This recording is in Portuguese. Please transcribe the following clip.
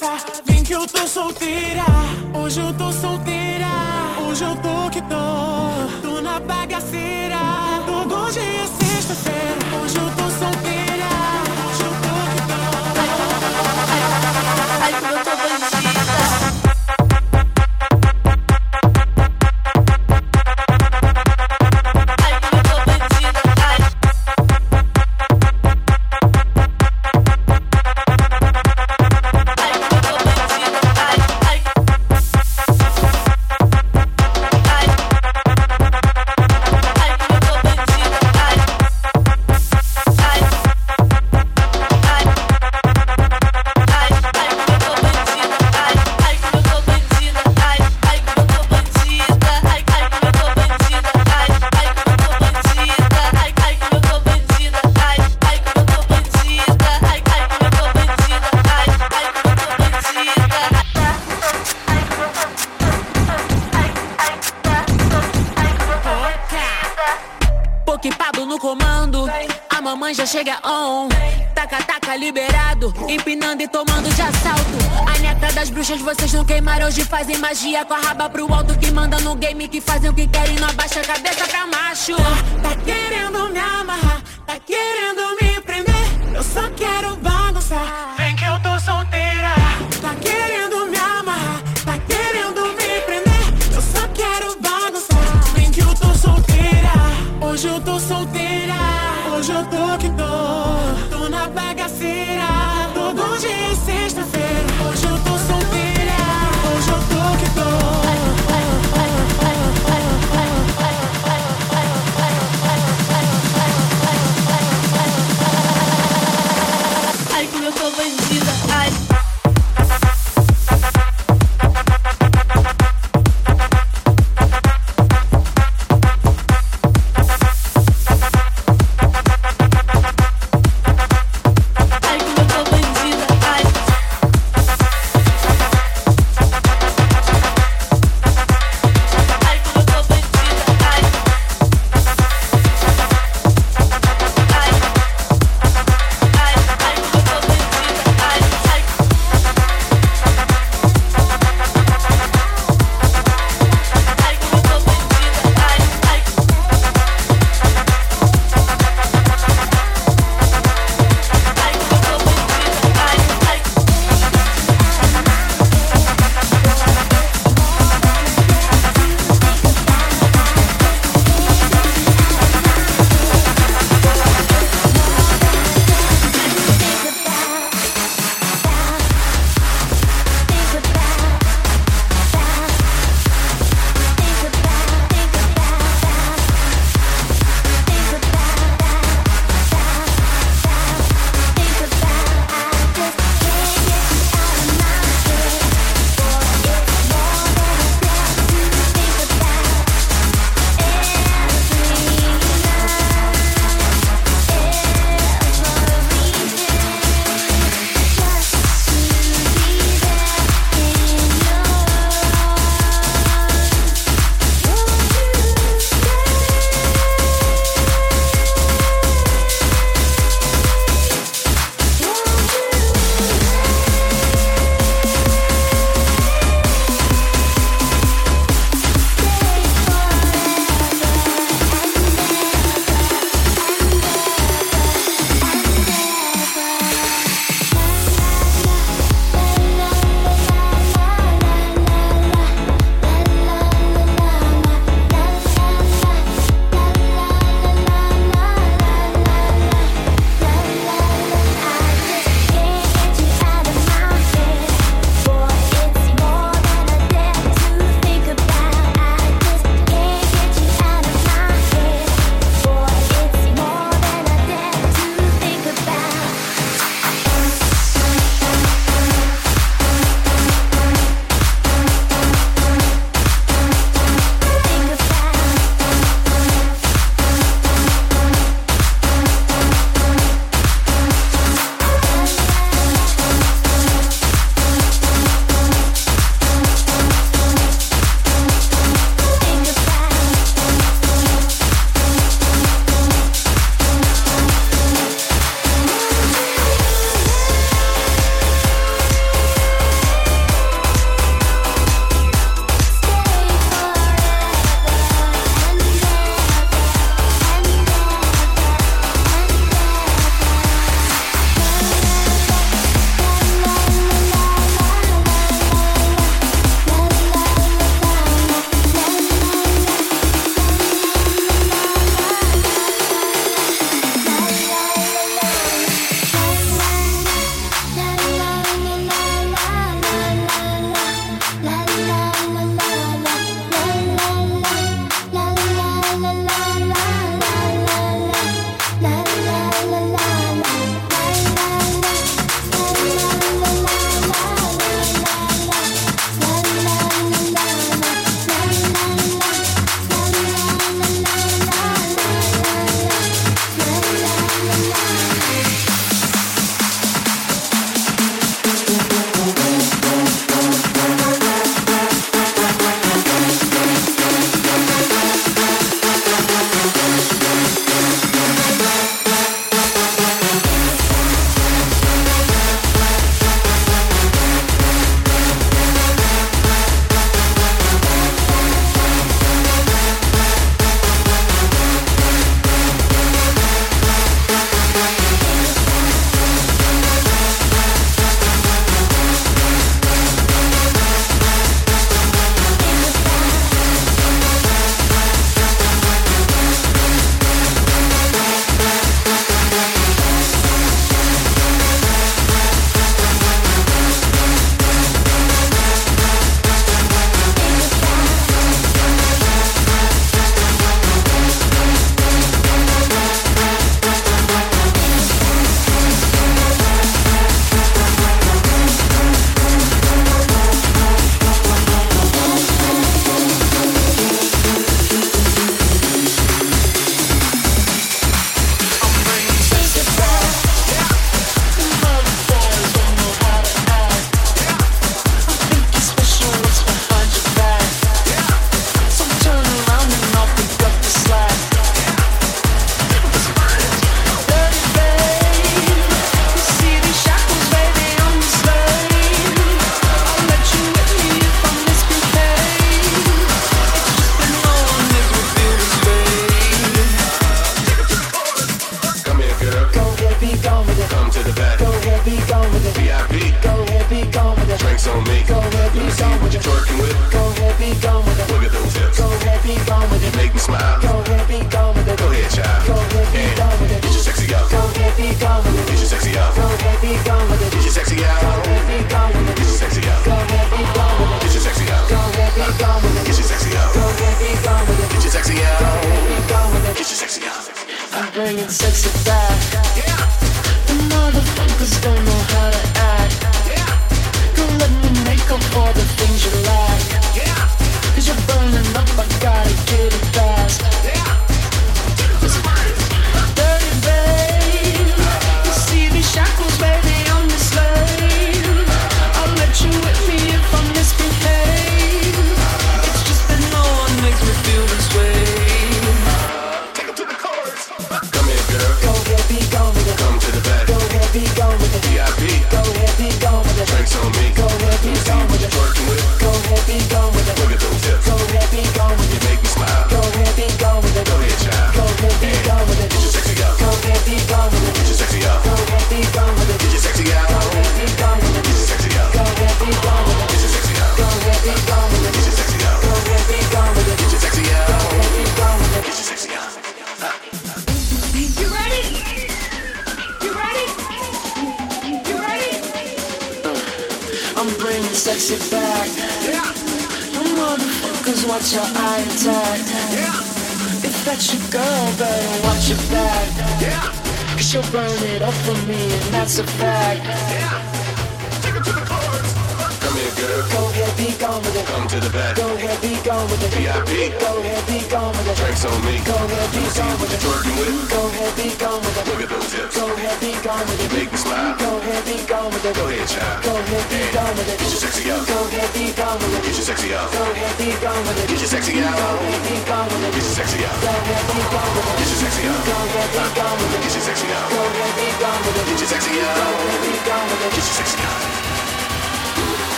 dança, vem que eu tô solteira. Hoje eu tô solteira, hoje eu tô que tô. Tô na bagaceira, todo dia é sexta-feira. Hoje eu tô solteira. hoje fazem magia com a raba pro alto que manda no game, que fazem o que querem, não abaixa a cabeça.